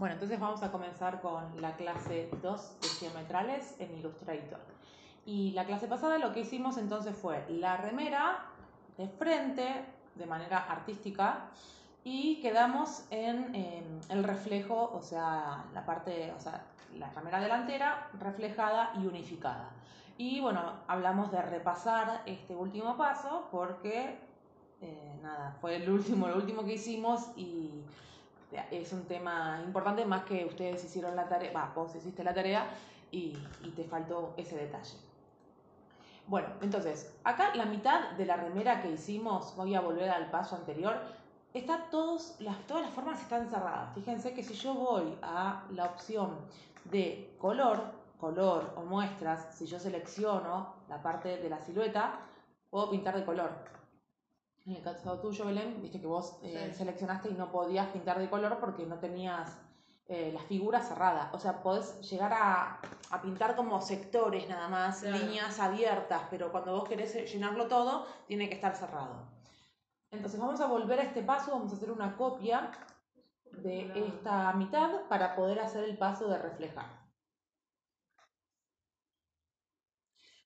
Bueno, entonces vamos a comenzar con la clase 2 de geometrales en Illustrator. Y la clase pasada lo que hicimos entonces fue la remera de frente de manera artística y quedamos en em, el reflejo, o sea, la parte, o sea, la remera delantera reflejada y unificada. Y bueno, hablamos de repasar este último paso porque, eh, nada, fue el último, lo último que hicimos y es un tema importante, más que ustedes hicieron la tarea, va, vos hiciste la tarea y, te faltó ese detalle. Bueno, entonces, acá la mitad de la remera que hicimos, voy a volver al paso anterior, está todos, las, todas las formas están cerradas. Fíjense que si yo voy a la opción de color, color o muestras, si yo selecciono la parte de la silueta, puedo pintar de color en el caso tuyo, Belén, viste que vos eh, seleccionaste y no podías pintar de color porque no tenías eh, la figura cerrada. O sea, podés llegar a, pintar como sectores nada más, líneas abiertas, pero cuando vos querés llenarlo todo, tiene que estar cerrado. Entonces vamos a volver a este paso, vamos a hacer una copia de esta mitad para poder hacer el paso de reflejar.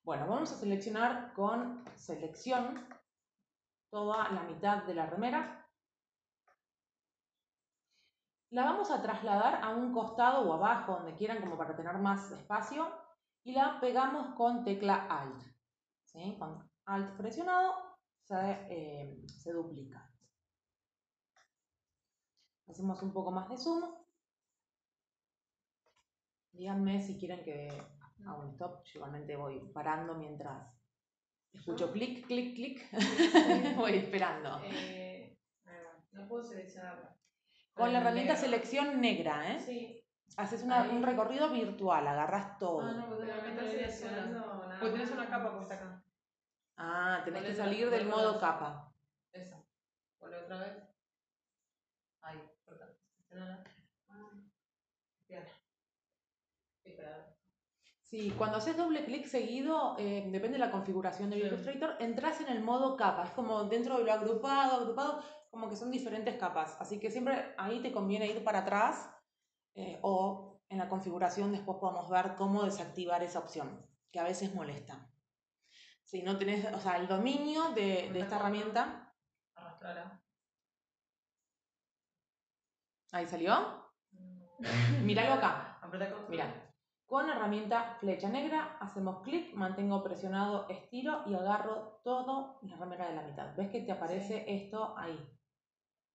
Bueno, vamos a seleccionar con selección toda la mitad de la remera. La vamos a trasladar a un costado o abajo, donde quieran, como para tener más espacio, y la pegamos con tecla Alt. Con Alt presionado se, eh, se duplica. Hacemos un poco más de zoom. Díganme si quieren que haga un stop. Yo igualmente voy parando mientras Escucho clic, clic, clic. Voy esperando. Eh, no puedo seleccionarla. Con la herramienta selección negra, ¿eh? Sí. Haces un recorrido virtual, agarras todo. Ah, no, porque me está seleccionando nada. Pues tienes una capa puesta acá. Ah, tenés que salir del modo capa. Esa. Ponle otra vez. Ahí, corta. Ah. Bien. Espera. Sí, cuando haces doble clic seguido, eh, depende de la configuración del Illustrator, entras en el modo capa. Es como dentro de lo agrupado, agrupado, como que son diferentes capas. Así que siempre ahí te conviene ir para atrás eh, o en la configuración después podemos ver cómo desactivar esa opción, que a veces molesta. Si no tenés, o sea, el dominio de, de esta herramienta. Ahí salió. Míralo acá. Mira. Con herramienta flecha negra hacemos clic, mantengo presionado, estiro y agarro todo la remera de la mitad. ¿Ves que te aparece esto ahí?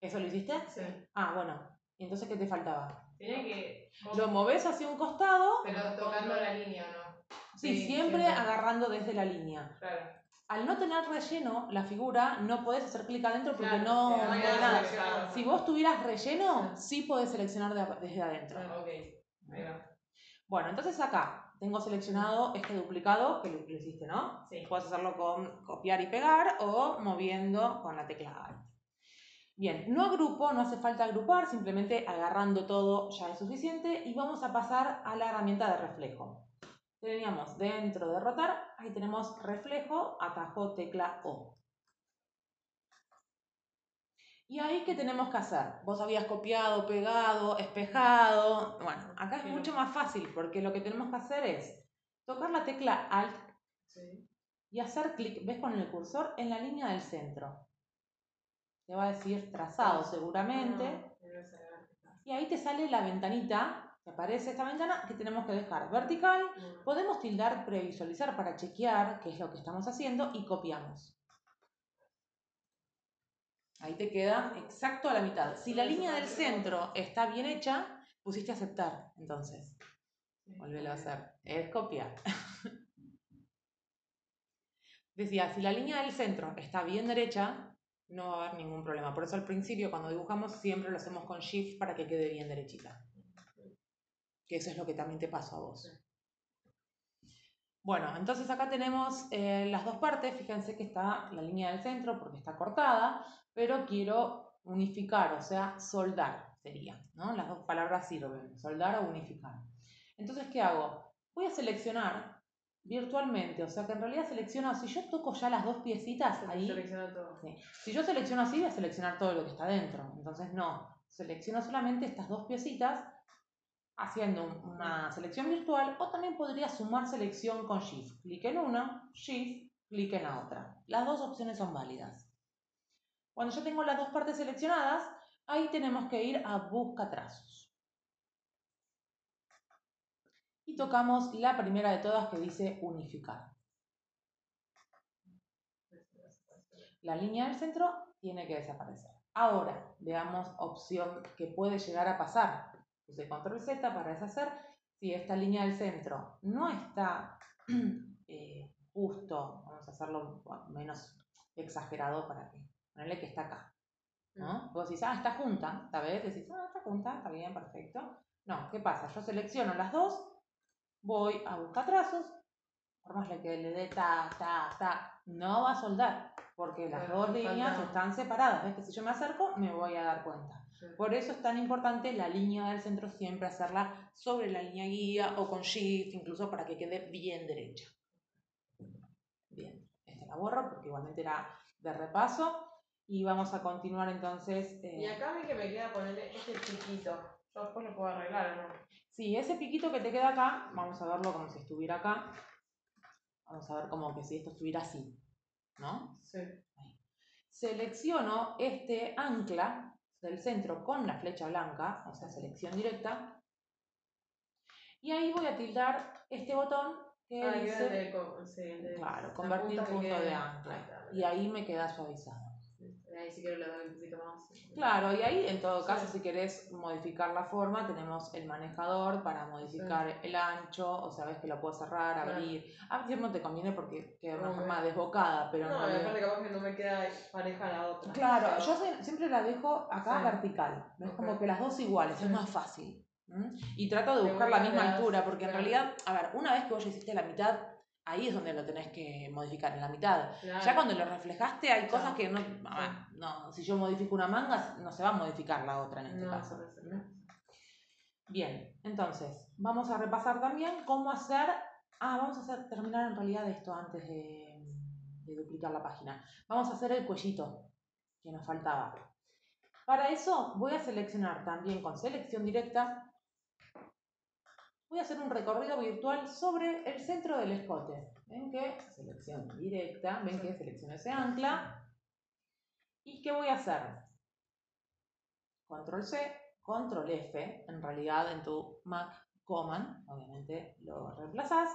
¿Eso lo hiciste? Sí. Ah, bueno. ¿Y entonces qué te faltaba? Tiene que... Lo moves hacia un costado. Pero tocando la línea, ¿no? Sí, siempre, agarrando desde la línea. Claro. Al no tener relleno, la figura, no podés hacer clic adentro porque no, no hay nada. Si vos tuvieras relleno, sí podés seleccionar desde adentro. Ah, ok. Bueno, entonces acá tengo seleccionado este duplicado que lo, hiciste, ¿no? Sí. Puedes hacerlo con copiar y pegar o moviendo con la tecla Alt. Bien, no agrupo, no hace falta agrupar, simplemente agarrando todo ya es suficiente y vamos a pasar a la herramienta de reflejo. Teníamos dentro de rotar, ahí tenemos reflejo, atajo tecla O. ¿Y ahí qué tenemos que hacer? Vos habías copiado, pegado, espejado. Bueno, acá es mucho más fácil porque lo que tenemos que hacer es tocar la tecla Alt y hacer clic, ves con el cursor, en la línea del centro. Te va a decir trazado seguramente. Ah, y ahí te sale la ventanita, te aparece esta ventana que tenemos que dejar vertical. Podemos tildar previsualizar para chequear qué es lo que estamos haciendo y copiamos. Ahí te queda exacto a la mitad. Si la línea del centro está bien hecha, pusiste aceptar, entonces. Vuelvelo a hacer. Es copiar. Decía, si la línea del centro está bien derecha, no va a haber ningún problema. Por eso al principio, cuando dibujamos, siempre lo hacemos con Shift para que quede bien derechita. Que eso es lo que también te pasó a vos. Bueno, entonces acá tenemos eh, las dos partes. Fíjense que está la línea del centro porque está cortada pero quiero unificar, o sea, soldar sería, ¿no? Las dos palabras sirven, soldar o unificar. Entonces, ¿qué hago? Voy a seleccionar virtualmente, o sea que en realidad selecciono, si yo toco ya las dos piecitas, ahí... Todo. Si yo selecciono así, voy a seleccionar todo lo que está dentro. Entonces, no, selecciono solamente estas dos piecitas haciendo una selección virtual o también podría sumar selección con Shift. Clic en una, Shift, clic en la otra. Las dos opciones son válidas. Cuando yo tengo las dos partes seleccionadas, ahí tenemos que ir a Busca trazos. Y tocamos la primera de todas que dice Unificar. La línea del centro tiene que desaparecer. Ahora, veamos opción que puede llegar a pasar Puse control Z para deshacer. Si esta línea del centro no está eh, justo, vamos a hacerlo menos exagerado para que, ponerle que está acá. ¿no? Mm. Vos decís, ah, está junta, esta vez decís, ah, está junta, está bien, perfecto. No, ¿qué pasa? Yo selecciono las dos, voy a buscar trazos, por más que le dé ta, ta, ta, no va a soldar, porque las dos líneas están separadas. ¿Ves que si yo me acerco, me voy a dar cuenta? Por eso es tan importante la línea del centro siempre hacerla sobre la línea guía o con shift, incluso para que quede bien derecha. Bien, esta la borro porque igualmente era de repaso. Y vamos a continuar entonces. Eh, y acá ven que me queda ponerle este piquito. Yo después lo puedo arreglar, ¿no? Sí, ese piquito que te queda acá, vamos a verlo como si estuviera acá. Vamos a ver como que si esto estuviera así, ¿no? Sí. Selecciono este ancla del centro con la flecha blanca, o sea, selección directa. Y ahí voy a tildar este botón que ah, dice, claro, convertir punto de ancla. y ahí me queda suavizado. Ahí si quiero le doy un poquito más. Claro, y ahí en todo caso si querés modificar la forma tenemos el manejador para modificar el ancho, o sabes que lo puedo cerrar, abrir. A veces no te conviene porque queda una forma desbocada, pero no. No, aparte capaz que no me queda pareja la otra. Claro, yo siempre la dejo acá vertical, es como que las dos iguales, es más fácil. Y trato de buscar la misma altura, porque en realidad, a ver, una vez que vos ya hiciste la mitad, ahí es donde lo tenés que modificar, en la mitad. Ya cuando lo reflejaste hay cosas que no, no, si yo modifico una manga, no se va a modificar la otra en este caso. Bien, entonces, vamos a repasar también cómo hacer, ah, vamos a hacer, terminar en realidad esto antes de, de duplicar la página. Vamos a hacer el cuellito que nos faltaba. Para eso voy a seleccionar también con selección directa voy a hacer un recorrido virtual sobre el centro del escote. Ven que selección directa, ven que selecciono ese ancla. ¿Y qué voy a hacer? Control C, Control F, en realidad en tu Mac Command, obviamente lo reemplazas.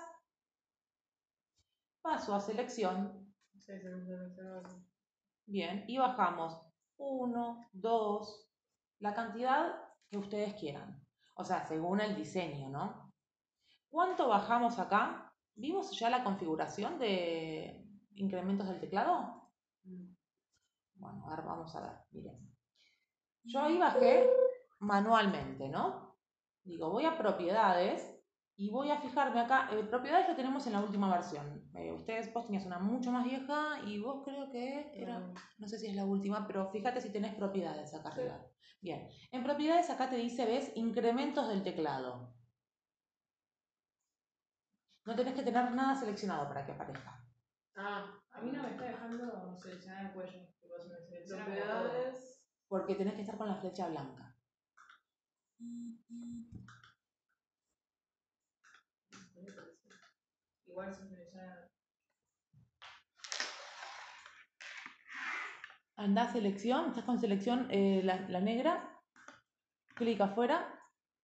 Paso a selección. Bien, y bajamos 1, 2, la cantidad que ustedes quieran. O sea, según el diseño, ¿no? ¿Cuánto bajamos acá? ¿Vimos ya la configuración de incrementos del teclado? Bueno, ahora vamos a ver, miren. Yo ahí bajé manualmente, ¿no? Digo, voy a propiedades y voy a fijarme acá. Eh, propiedades lo tenemos en la última versión. Eh, ustedes, vos tenías una mucho más vieja y vos creo que era, no sé si es la última, pero fíjate si tenés propiedades acá arriba. Bien, en propiedades acá te dice, ves, incrementos del teclado. No tenés que tener nada seleccionado para que aparezca. Ah, a mí no me está dejando seleccionar el cuello. Propiedades. Porque tenés que estar con la flecha blanca. Igual sin seleccionar. Anda a selección, estás con selección eh, la, la, negra, clic afuera.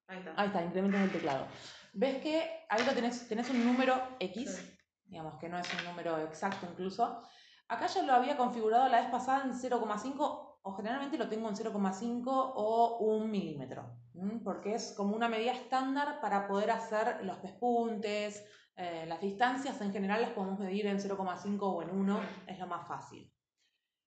Ahí está. Ahí está, incremento el teclado ves que ahí lo tenés, tenés un número X, digamos que no es un número exacto incluso. Acá ya lo había configurado la vez pasada en 0,5 o generalmente lo tengo en 0,5 o 1 milímetro, porque es como una medida estándar para poder hacer los pespuntes, eh, las distancias en general las podemos medir en 0,5 o en 1, es lo más fácil.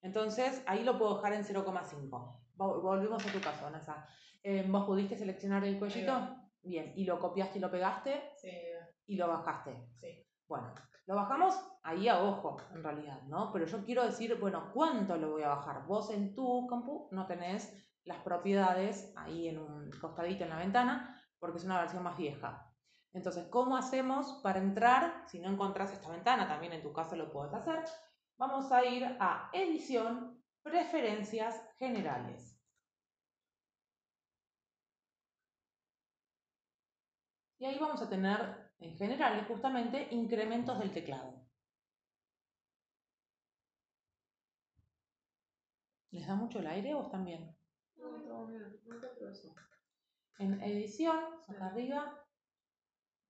Entonces ahí lo puedo dejar en 0,5. Volvemos a tu caso, Nasa. Eh, ¿Vos pudiste seleccionar el cuellito? Bien, y lo copiaste y lo pegaste sí. y lo bajaste. Sí. Bueno, lo bajamos ahí a ojo, en realidad, ¿no? Pero yo quiero decir, bueno, ¿cuánto lo voy a bajar? Vos en tu compu no tenés las propiedades ahí en un costadito en la ventana, porque es una versión más vieja. Entonces, ¿cómo hacemos para entrar? Si no encontrás esta ventana, también en tu caso lo puedes hacer. Vamos a ir a Edición, Preferencias Generales. Y ahí vamos a tener, en general, justamente, incrementos del teclado. ¿Les da mucho el aire o están bien? No. No. En edición, acá arriba,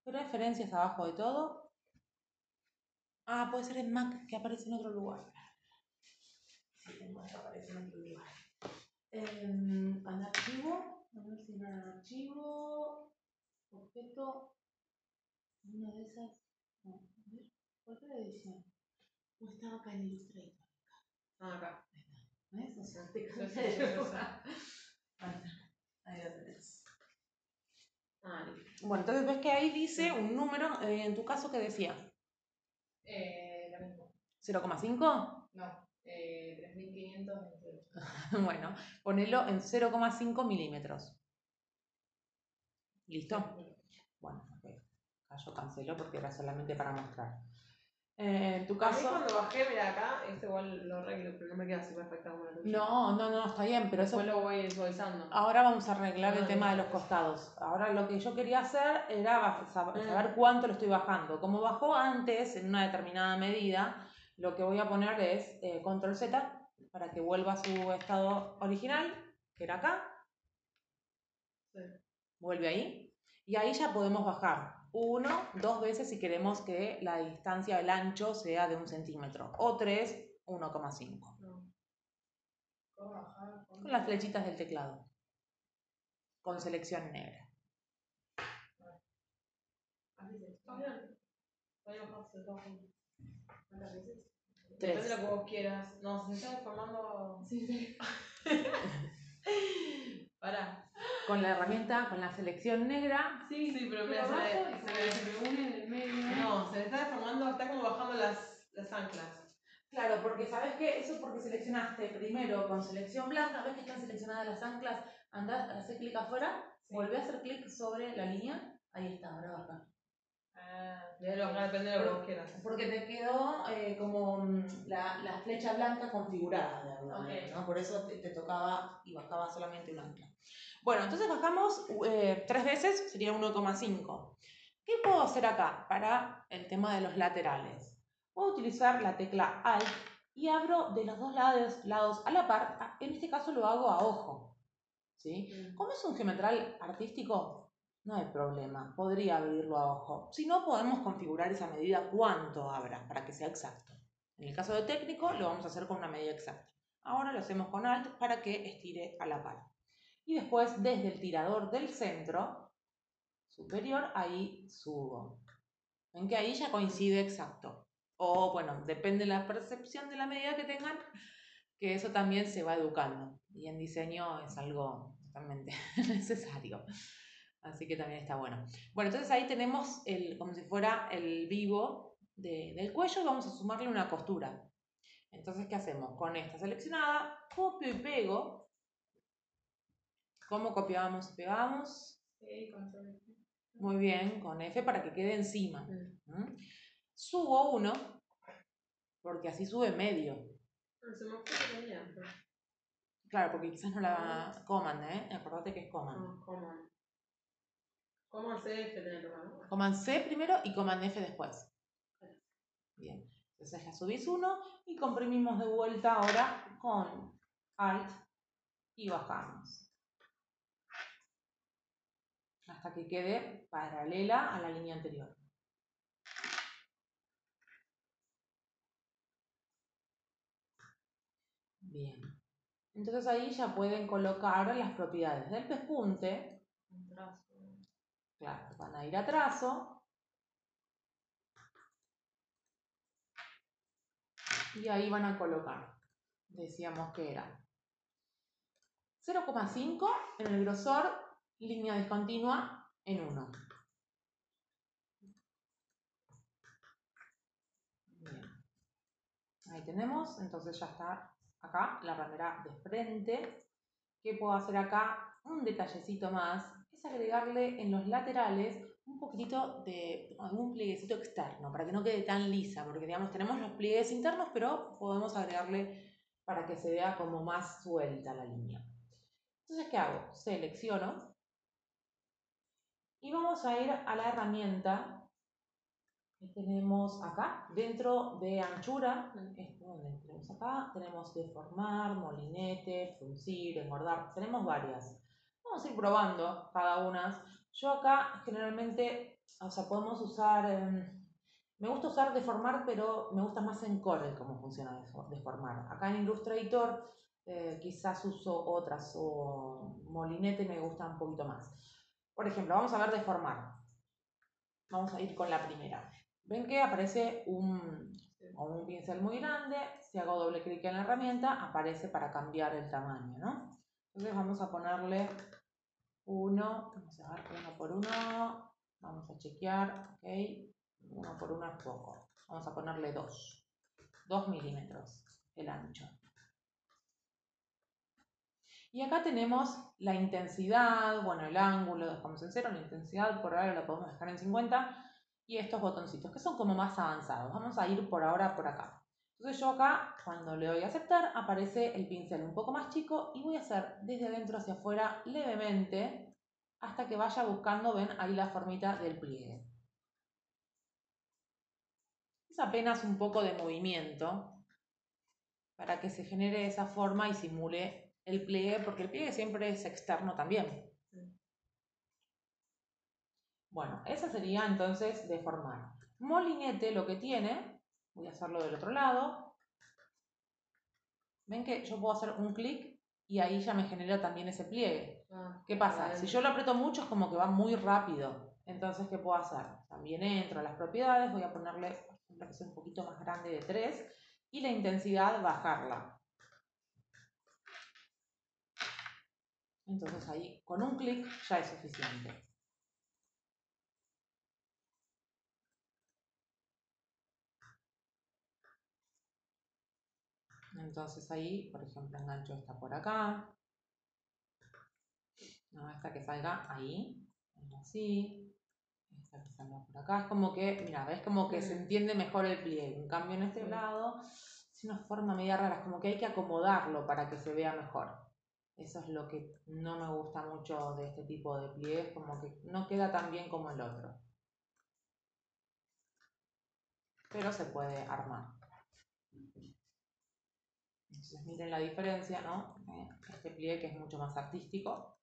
preferencias abajo de todo. Ah, puede ser en Mac que aparece en otro lugar. Sí, en Mac aparece en otro lugar. En, en archivo, a ver si en archivo, objeto, una de esas. No, a ver, ¿cuál fue la edición? O estaba acá en Illustrator. Ah, acá. Ahí está. Ahí tenés. Ah, listo. Bueno, entonces ves que ahí dice un número, eh, en tu caso, que decía Eh, lo mismo. 0,5. No, eh, 3528. Bueno, ponelo en 0,5 milímetros. ¿Listo? Bueno, ok. Acá yo cancelo porque era solamente para mostrar. Eh, en tu A mí caso. cuando bajé, mira acá, este igual lo arreglo, pero no me queda así perfecta como la tuya. No, no, no, está bien, pero eso. Después lo voy suavizando. Ahora vamos a arreglar el Ah, tema de los costados. Ahora lo que yo quería hacer era Mm. saber cuánto lo estoy bajando. Como bajó antes en una determinada medida, lo que voy a poner es eh, control Z para que vuelva a su estado original, que era acá. Sí. Vuelve ahí. Y ahí ya podemos bajar uno, dos veces si queremos que la distancia del ancho sea de un centímetro. O tres, 1,5. No. Con las flechitas del teclado. Con selección negra. Tres. Depende de lo que vos quieras. No, se está formando. Sí, sí. Pará. Con la herramienta, con la selección negra. Sí, sí, pero mira, se abajo le, y se le- se reúne en el medio. No, se le está deformando, está como bajando las, las anclas. Claro, porque sabes que eso es porque seleccionaste primero con selección blanca, ves que están seleccionadas las anclas, anda, hace clic afuera, volvé a hacer clic sobre la línea, ahí está, ahora baja. Ah, ya lo depende de lo que vos quieras. Porque te quedó eh, como mm, la, la flecha blanca configurada de alguna Ok. manera, ¿no? Por eso te, te tocaba y bajaba solamente un ancla. Bueno, entonces bajamos eh, tres veces, sería 1,5. ¿Qué puedo hacer acá para el tema de los laterales? Puedo utilizar la tecla Alt y abro de los dos lados, lados a la par. Ah, En este caso lo hago a ojo. ¿sí? Como es un geometral artístico, no hay problema, podría abrirlo a ojo. Si no, podemos configurar esa medida cuánto abra para que sea exacto. En el caso de técnico, lo vamos a hacer con una medida exacta. Ahora lo hacemos con Alt para que estire a la par. Y después, desde el tirador del centro superior, ahí subo. Ven que ahí ya coincide exacto. O bueno, depende de la percepción de la medida que tengan, que eso también se va educando. Y en diseño es algo totalmente necesario. Así que también está bueno. Bueno, entonces ahí tenemos el, como si fuera el vivo de- del cuello y vamos a sumarle una costura. Entonces, ¿qué hacemos? Con esta seleccionada, copio y pego. ¿Cómo copiamos y pegamos? Sí, control. Muy bien, con F para que quede encima. Subo uno, porque así sube medio. Ah, Claro, porque quizás no la command, ¿eh? Acordate que es command. No, tenía que tomar, ¿no? Command C primero y Command F después. Bien, entonces ya subís uno y comprimimos de vuelta ahora con Alt y bajamos. Hasta que quede paralela a la línea anterior. Bien. Entonces ahí ya pueden colocar las propiedades del pespunte. Claro, van a ir a trazo. Y ahí van a colocar. Decíamos que era 0,5 en el grosor, línea discontinua en 1. Bien. Ahí tenemos, entonces ya está acá la ramera de frente. ¿Qué puedo hacer acá? Un detallecito más es agregarle en los laterales un poquitito de algún plieguecito externo para que no quede tan lisa, porque digamos tenemos los pliegues internos, pero podemos agregarle para que se vea como más suelta la línea. Entonces, ¿qué hago? Selecciono Y vamos a ir a la herramienta que tenemos acá, dentro de anchura, donde tenemos acá, tenemos deformar, molinete, fruncir, engordar, tenemos varias. Vamos a ir probando cada una. Yo acá generalmente, o sea, podemos usar, em, me gusta usar deformar, pero me gusta más en Corel cómo funciona deformar. Acá en Illustrator eh, quizás uso otras o molinete me gusta un poquito más. Por ejemplo, vamos a ver deformar. Vamos a ir con la primera. Ven que aparece un, un pincel muy grande. Si hago doble clic en la herramienta, aparece para cambiar el tamaño, ¿no? Entonces vamos a ponerle uno, vamos a ver uno por uno, vamos a chequear, ok, uno por uno es poco. Vamos a ponerle dos, dos milímetros el ancho. Y acá tenemos la intensidad, bueno, el ángulo, dejamos en cero, la intensidad por ahora la podemos dejar en 50 y estos botoncitos que son como más avanzados. Vamos a ir por ahora por acá. Entonces yo acá, cuando le doy a aceptar, aparece el pincel un poco más chico y voy a hacer desde adentro hacia afuera levemente hasta que vaya buscando, ven ahí la formita del pliegue. Es apenas un poco de movimiento para que se genere esa forma y simule el pliegue, porque el pliegue siempre es externo también. Bueno, esa sería entonces deformar. Molinete lo que tiene, voy a hacerlo del otro lado. Ven que yo puedo hacer un clic y ahí ya me genera también ese pliegue. Ah, ¿Qué pasa? Si yo lo aprieto mucho es como que va muy rápido. Entonces, ¿qué puedo hacer? También entro a las propiedades, voy a ponerle, que sea un poquito más grande de 3 y la intensidad bajarla. Entonces ahí con un clic ya es suficiente. Entonces ahí, por ejemplo, engancho esta por acá. No, esta que salga ahí, así. Esta que salga por acá. Es como que, mira, ves como que se entiende mejor el pliegue. En cambio en este lado, es una forma media rara, es como que hay que acomodarlo para que se vea mejor. Eso es lo que no me gusta mucho de este tipo de pliegues, como que no queda tan bien como el otro. Pero se puede armar. Entonces miren la diferencia, ¿no? Eh, este pliegue que es mucho más artístico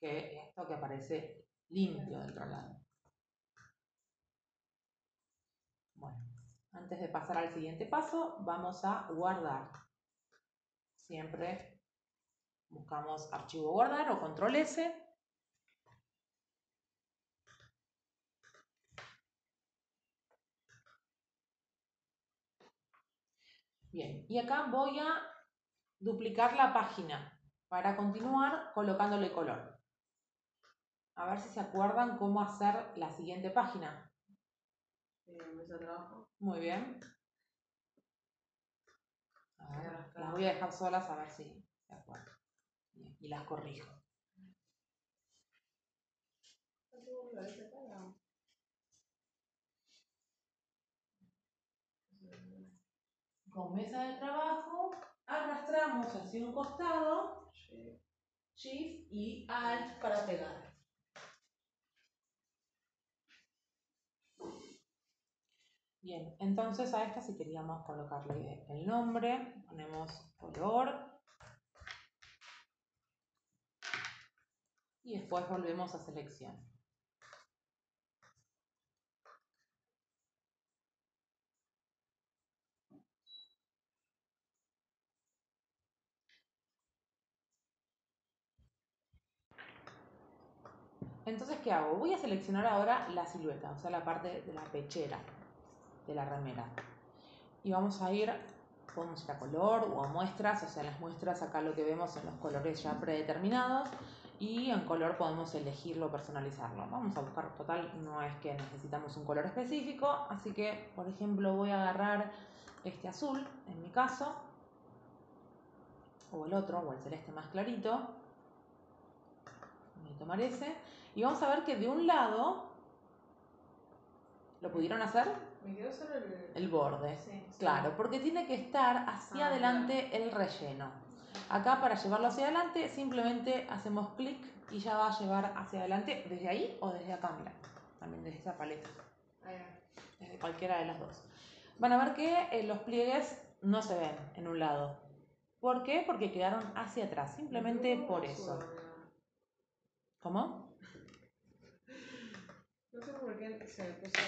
que esto que aparece limpio del otro lado. Bueno, antes de pasar al siguiente paso, vamos a guardar. Siempre Buscamos archivo guardar o control S. Bien, y acá voy a duplicar la página para continuar colocándole color. A ver si se acuerdan cómo hacer la siguiente página. Muy bien. las voy a dejar solas a ver si se acuerdan y las corrijo. Con mesa de trabajo arrastramos hacia un costado, Shift y Alt para pegar. Bien, entonces a esta si queríamos colocarle el nombre, ponemos color, y después volvemos a selección. Entonces, ¿qué hago? Voy a seleccionar ahora la silueta, o sea, la parte de la pechera de la remera. Y vamos a ir, podemos ir a color o a muestras, o sea, las muestras acá lo que vemos son los colores ya predeterminados y en color podemos elegirlo, personalizarlo. Vamos a buscar, total, no es que necesitamos un color específico, así que, por ejemplo, voy a agarrar este azul, en mi caso, o el otro, o el celeste más clarito. Voy a tomar ese. Y vamos a ver que de un lado, ¿lo pudieron hacer? Me quedó solo el, el borde. Sí, claro, porque tiene que estar hacia ah, adelante el relleno. Acá para llevarlo hacia adelante simplemente hacemos clic y ya va a llevar hacia adelante desde ahí o desde acá, mira, también desde esta paleta, desde cualquiera de las dos. Van a ver que eh, los pliegues no se ven en un lado. ¿Por qué? Porque quedaron hacia atrás, simplemente por eso. ¿Cómo? No sé por qué se puso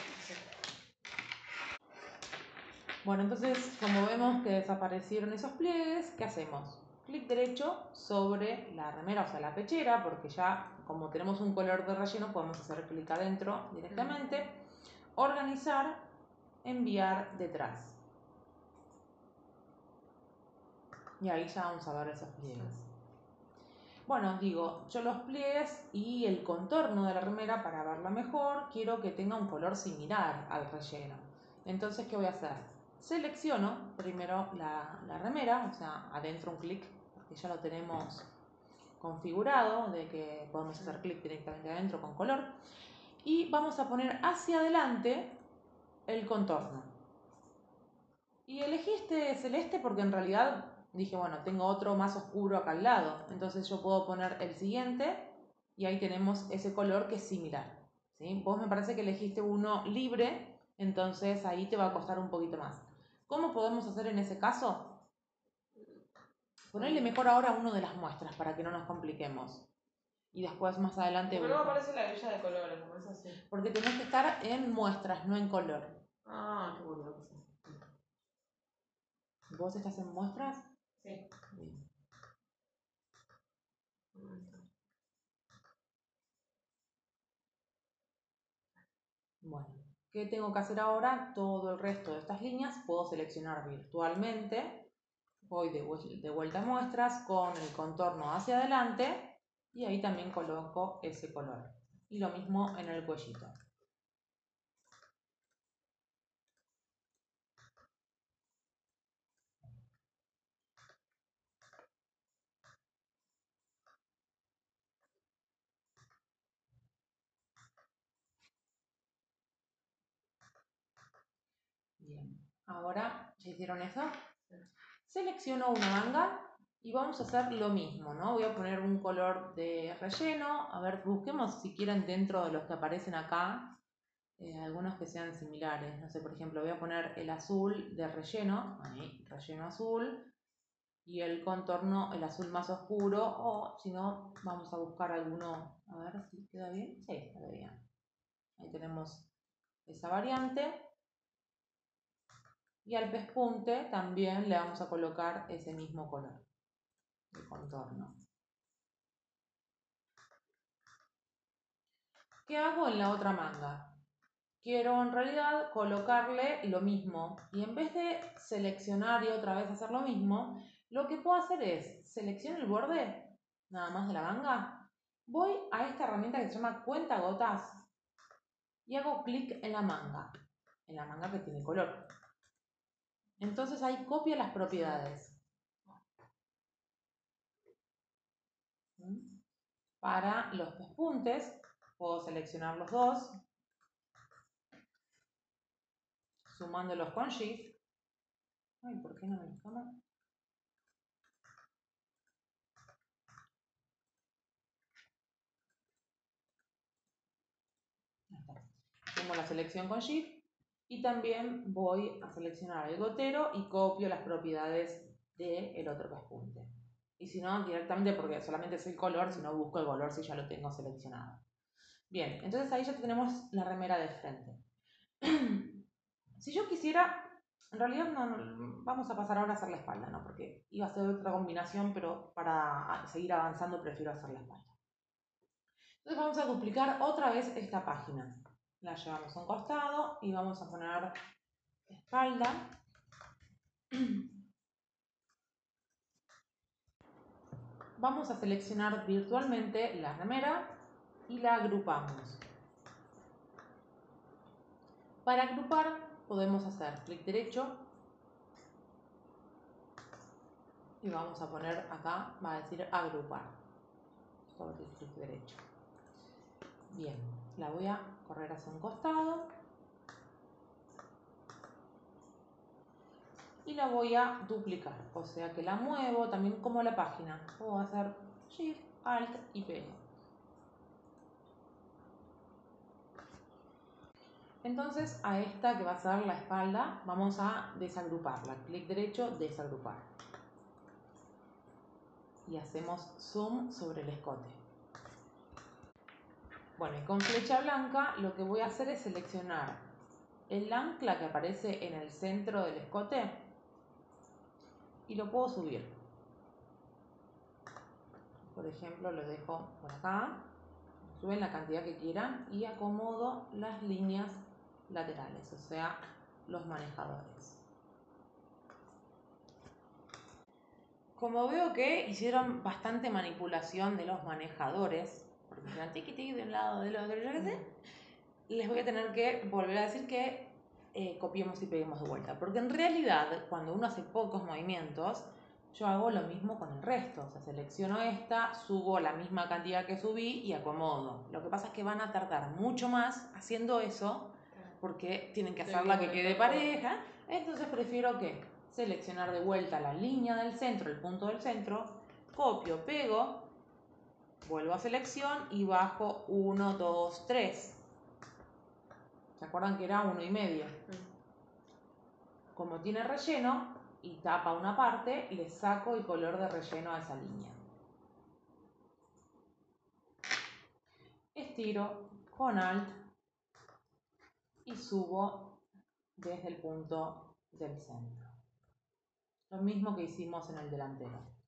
Bueno, entonces, como vemos que desaparecieron esos pliegues, ¿qué hacemos? Clic derecho sobre la remera, o sea, la pechera, porque ya como tenemos un color de relleno, podemos hacer clic adentro directamente. Organizar, enviar detrás. Y ahí ya vamos a ver esos pliegues. Bueno, digo, yo los pliegues y el contorno de la remera, para verla mejor, quiero que tenga un color similar al relleno. Entonces, ¿qué voy a hacer? Selecciono primero la, la remera, o sea, adentro un clic, porque ya lo tenemos configurado, de que podemos hacer clic directamente adentro con color. Y vamos a poner hacia adelante el contorno. Y elegí este celeste porque en realidad dije, bueno, tengo otro más oscuro acá al lado. Entonces yo puedo poner el siguiente y ahí tenemos ese color que es similar. ¿sí? Vos me parece que elegiste uno libre, entonces ahí te va a costar un poquito más. ¿Cómo podemos hacer en ese caso? Ponerle mejor ahora uno de las muestras para que no nos compliquemos. Y después más adelante... Pero no aparece la grilla de colores, como es así. Porque tenés que estar en muestras, no en color. Ah, qué bueno. ¿Vos estás en muestras? Sí. Bueno, ¿qué tengo que hacer ahora? Todo el resto de estas líneas puedo seleccionar virtualmente. Voy de, de vuelta a muestras con el contorno hacia adelante y ahí también coloco ese color. Y lo mismo en el cuellito. Ahora, ¿ya hicieron eso? Selecciono una manga y vamos a hacer lo mismo, ¿no? Voy a poner un color de relleno. A ver, busquemos si quieren dentro de los que aparecen acá, eh, algunos que sean similares. No sé, por ejemplo, voy a poner el azul de relleno, ahí, relleno azul, y el contorno, el azul más oscuro, o si no, vamos a buscar alguno, a ver si queda bien. Sí, queda bien. Ahí tenemos esa variante. Y al pespunte también le vamos a colocar ese mismo color de contorno. ¿Qué hago en la otra manga? Quiero en realidad colocarle lo mismo y en vez de seleccionar y otra vez hacer lo mismo, lo que puedo hacer es selecciono el borde, nada más de la manga, voy a esta herramienta que se llama cuenta gotas y hago clic en la manga, en la manga que tiene color. Entonces ahí copia las propiedades. Para los pespuntes, puedo seleccionar los dos, sumándolos con Shift. Ay, ¿por qué no me toma? Sumo la selección con Shift y también voy a seleccionar el gotero y copio las propiedades del otro pespunte. Y si no, directamente porque solamente es el color, si no busco el color si ya lo tengo seleccionado. Bien, entonces ahí ya tenemos la remera de frente. si yo quisiera, en realidad no, vamos a pasar ahora a hacer la espalda, ¿no? Porque iba a ser otra combinación, pero para seguir avanzando prefiero hacer la espalda. Entonces vamos a duplicar otra vez esta página la llevamos a un costado y vamos a poner espalda. Vamos a seleccionar virtualmente la remera y la agrupamos. Para agrupar podemos hacer clic derecho y vamos a poner acá, va a decir agrupar sobre clic derecho. Bien, la voy a correr hacia un costado. y la voy a duplicar. O sea que la muevo también como la página. Puedo hacer Shift, Alt y pego. Entonces a esta que va a ser la espalda vamos a desagruparla. Clic derecho, desagrupar. Y hacemos zoom sobre el escote. Bueno, y con flecha blanca lo que voy a hacer es seleccionar el ancla que aparece en el centro del escote y lo puedo subir. Por ejemplo, lo dejo por acá, suben la cantidad que quieran y acomodo las líneas laterales, o sea, los manejadores. Como veo que hicieron bastante manipulación de los manejadores, tiqui tiqui de un lado, del otro, yo qué sé, les voy a tener que volver a decir que eh, copiemos y peguemos de vuelta. Porque en realidad, cuando uno hace pocos movimientos, yo hago lo mismo con el resto. O sea, selecciono esta, subo la misma cantidad que subí y acomodo. Lo que pasa es que van a tardar mucho más haciendo eso porque tienen que hacerla que quede pareja. Entonces prefiero que seleccionar de vuelta la línea del centro, el punto del centro, copio, pego, vuelvo a selección y bajo 1, 2, 3. ¿Se acuerdan que era uno y medio? Como tiene relleno y tapa una parte, le saco el color de relleno a esa línea. Estiro con Alt y subo desde el punto del centro. Lo mismo que hicimos en el delantero.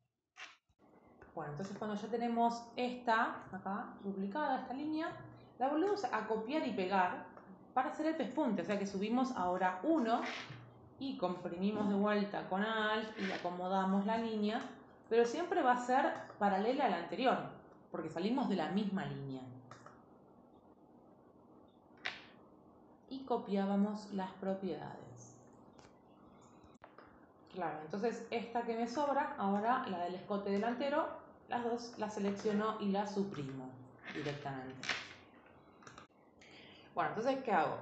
Bueno, entonces cuando ya tenemos esta, acá, duplicada, esta línea, la volvemos a copiar y pegar para hacer el pespunte. O sea que subimos ahora uno y comprimimos de vuelta con Alt y acomodamos la línea, pero siempre va a ser paralela a la anterior, porque salimos de la misma línea. Y copiábamos las propiedades. Claro, entonces esta que me sobra, ahora la del escote delantero, las dos las selecciono y las suprimo directamente. Bueno, entonces, ¿qué hago?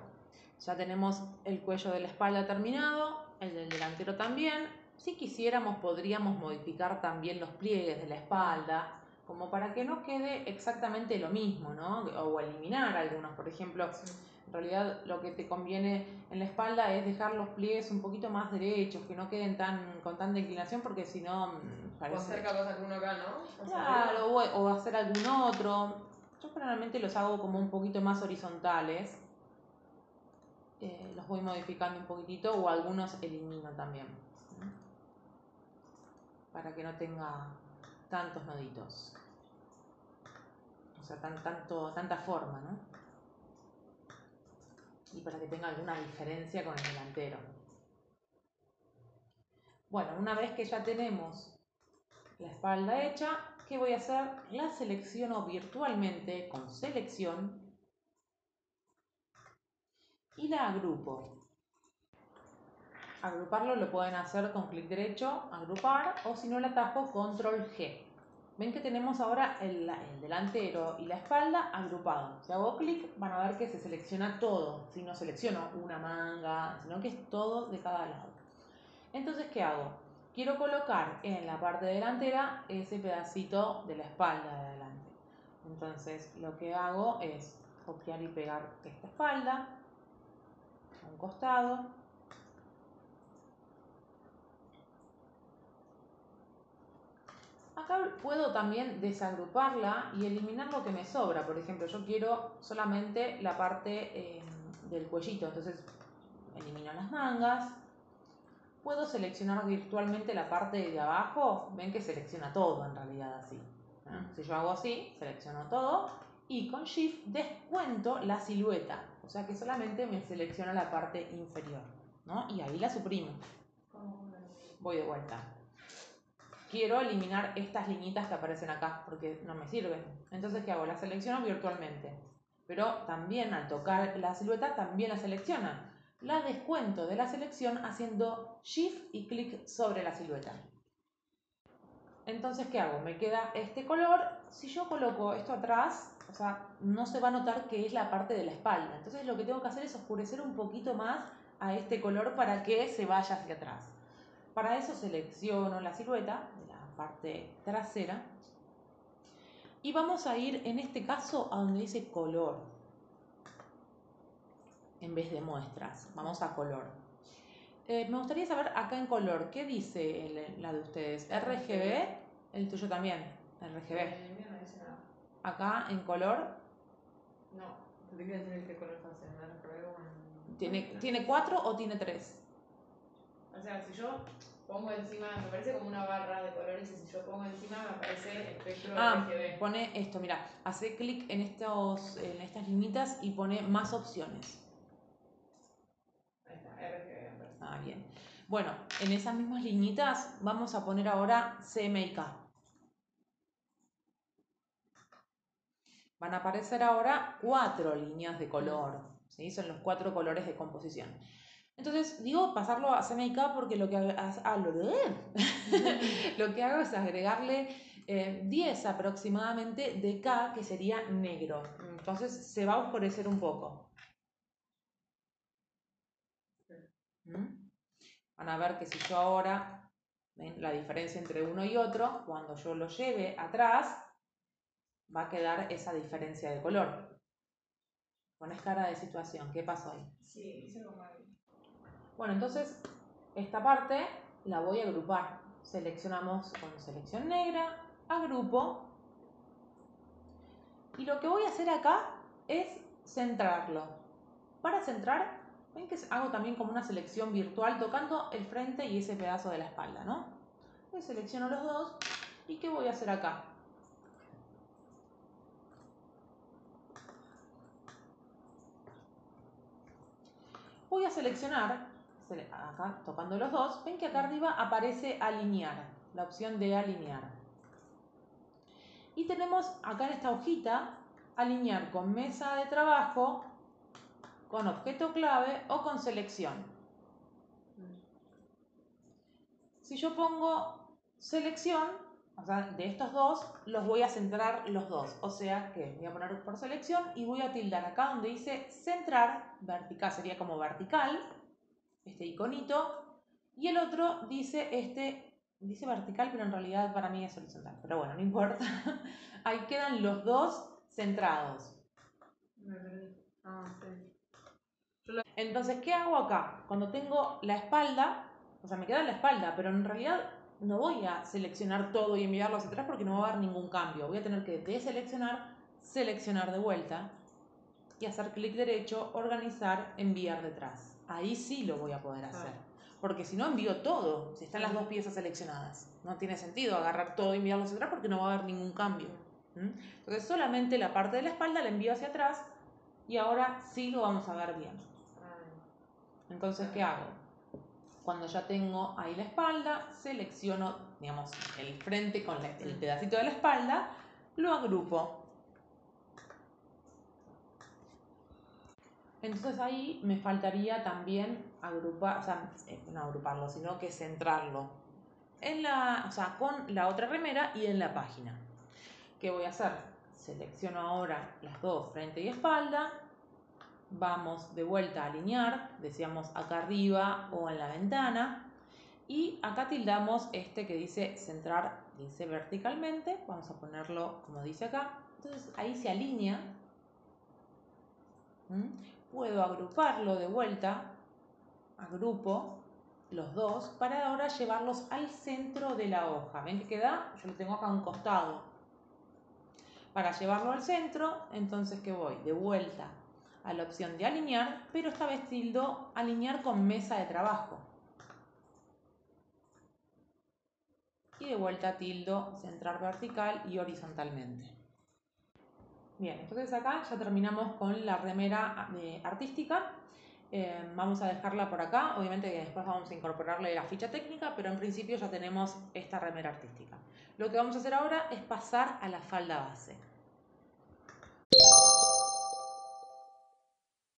Ya tenemos el cuello de la espalda terminado, el del delantero también. Si quisiéramos, podríamos modificar también los pliegues de la espalda, como para que no quede exactamente lo mismo, ¿no? O eliminar algunos, por ejemplo. En realidad lo que te conviene en la espalda es dejar los pliegues un poquito más derechos, que no queden tan con tanta inclinación, porque si no parece... O hacer capaz alguno acá, ¿no? claro, o hacer algún otro. Yo generalmente los hago como un poquito más horizontales. Eh, los voy modificando un poquitito o algunos elimino también. Para que no tenga tantos noditos. O sea, tan, tanto, tanta forma, ¿no? Y para que tenga alguna diferencia con el delantero. Bueno, una vez que ya tenemos la espalda hecha, ¿qué voy a hacer? La selecciono virtualmente con selección y la agrupo. Agruparlo lo pueden hacer con clic derecho, agrupar, o si no la atajo, control G. Ven que tenemos ahora el, el, delantero y la espalda agrupados. Si hago clic van a ver que se selecciona todo. Si no selecciono una manga, sino que es todo de cada lado. Entonces, ¿qué hago? quiero colocar en la parte delantera ese pedacito de la espalda de adelante. Entonces lo que hago es copiar y pegar esta espalda a un costado. Acá puedo también desagruparla y eliminar lo que me sobra. Por ejemplo, yo quiero solamente la parte eh, del cuellito, entonces elimino las mangas, puedo seleccionar virtualmente la parte de abajo, ven que selecciona todo en realidad así. Si yo hago así, selecciono todo y con Shift descuento la silueta, o sea que solamente me selecciona la parte inferior, ¿no? Y ahí la suprimo. Voy de vuelta. Quiero eliminar estas liñitas que aparecen acá porque no me sirven. Entonces, ¿qué hago? La selecciono virtualmente. Pero también al tocar la silueta, también la selecciona la descuento de la selección haciendo Shift y clic sobre la silueta. Entonces, ¿qué hago? Me queda este color. Si yo coloco esto atrás, o sea, no se va a notar que es la parte de la espalda. Entonces lo que tengo que hacer es oscurecer un poquito más a este color para que se vaya hacia atrás. Para eso selecciono la silueta de la parte trasera y vamos a ir en este caso a donde dice color en vez de muestras. Vamos a color. Eh, me gustaría saber acá en color, ¿qué dice la de ustedes? ¿RGB? El tuyo también, RGB. No dice nada. Acá en color. No, te decir qué color está haciendo, RGB o en... ¿Tiene, ¿Tiene cuatro o tiene tres? O sea, si yo pongo encima, me parece como una barra de colores y si yo pongo encima me aparece espectro Ah, RGB. pone esto, mira, hace clic en, estos, en estas linitas y pone más opciones. Ahí está, RGB. Ah, bien. Bueno, en esas mismas liñitas vamos a poner ahora CMYK. Van a aparecer ahora cuatro líneas de color, ¿sí? Son los cuatro colores de composición. Entonces, digo pasarlo a CMYK porque lo que, ah, lo, lo que hago es agregarle eh, 10 aproximadamente de K, que sería negro. Entonces, se va a oscurecer un poco. ¿Mm? Van a ver que si yo ahora, ven la diferencia entre uno y otro, cuando yo lo lleve atrás, va a quedar esa diferencia de color. Pones cara de situación, ¿qué pasó ahí? Sí, hice algo. Bueno, entonces esta parte la voy a agrupar. Seleccionamos con selección negra, agrupo. Y lo que voy a hacer acá es centrarlo. Para centrar, ven que hago también como una selección virtual tocando el frente y ese pedazo de la espalda, ¿no? Selecciono los dos. ¿Y qué voy a hacer acá? Voy a seleccionar, acá tocando los dos, ven que acá arriba aparece alinear, la opción de alinear. Y tenemos acá en esta hojita, alinear con mesa de trabajo, con objeto clave o con selección. Si yo pongo selección, o sea, de estos dos, los voy a centrar los dos. O sea que voy a poner por selección y voy a tildar acá donde dice centrar, vertical, sería como vertical, este iconito. Y el otro dice este, dice vertical, pero en realidad para mí es horizontal. Pero bueno, no importa. Ahí quedan los dos centrados. Ah. Entonces, ¿qué hago acá? Cuando tengo la espalda, o sea, me queda la espalda, pero en realidad no voy a seleccionar todo y enviarlo hacia atrás porque no va a haber ningún cambio. Voy a tener que deseleccionar, seleccionar de vuelta y hacer clic derecho, organizar, enviar detrás. Ahí sí lo voy a poder hacer. Porque si no envío todo, si están las dos piezas seleccionadas. No tiene sentido agarrar todo y enviarlo hacia atrás porque no va a haber ningún cambio. ¿Mm? Entonces solamente la parte de la espalda la envío hacia atrás y ahora sí lo vamos a ver bien. Entonces, ¿qué hago? Cuando ya tengo ahí la espalda, selecciono, digamos, el frente con el pedacito de la espalda, lo agrupo. Entonces ahí me faltaría también agrupar, o sea, eh, no agruparlo, sino que centrarlo en la, o sea, con la otra remera y en la página. ¿Qué voy a hacer? Selecciono ahora las dos, frente y espalda, vamos de vuelta a alinear, decíamos acá arriba o en la ventana, y acá tildamos este que dice centrar, dice verticalmente, vamos a ponerlo como dice acá, entonces ahí se alinea, ¿Mm? Puedo agruparlo de vuelta, agrupo los dos para ahora llevarlos al centro de la hoja, ven que queda, yo lo tengo acá a un costado, para llevarlo al centro, entonces que voy de vuelta a la opción de alinear, pero esta vez tildo alinear con mesa de trabajo. Y de vuelta tildo centrar vertical y horizontalmente. Bien, entonces acá ya terminamos con la remera eh, artística. Eh, vamos a dejarla por acá, obviamente que después vamos a incorporarle la ficha técnica, pero en principio ya tenemos esta remera artística. Lo que vamos a hacer ahora es pasar a la falda base.